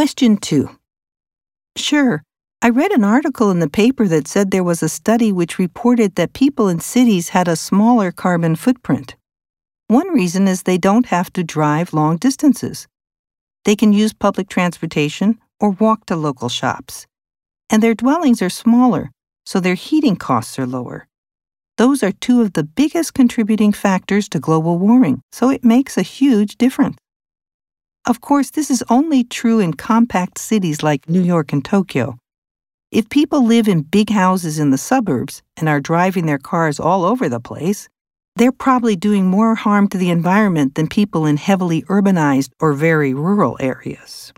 Question 2. Sure, I read an article in the paper that said there was a study which reported that people in cities had a smaller carbon footprint. One reason is they don't have to drive long distances. They can use public transportation or walk to local shops. And their dwellings are smaller, so their heating costs are lower. Those are two of the biggest contributing factors to global warming, so it makes a huge difference. Of course, this is only true in compact cities like New York and Tokyo. If people live in big houses in the suburbs and are driving their cars all over the place, they're probably doing more harm to the environment than people in heavily urbanized or very rural areas.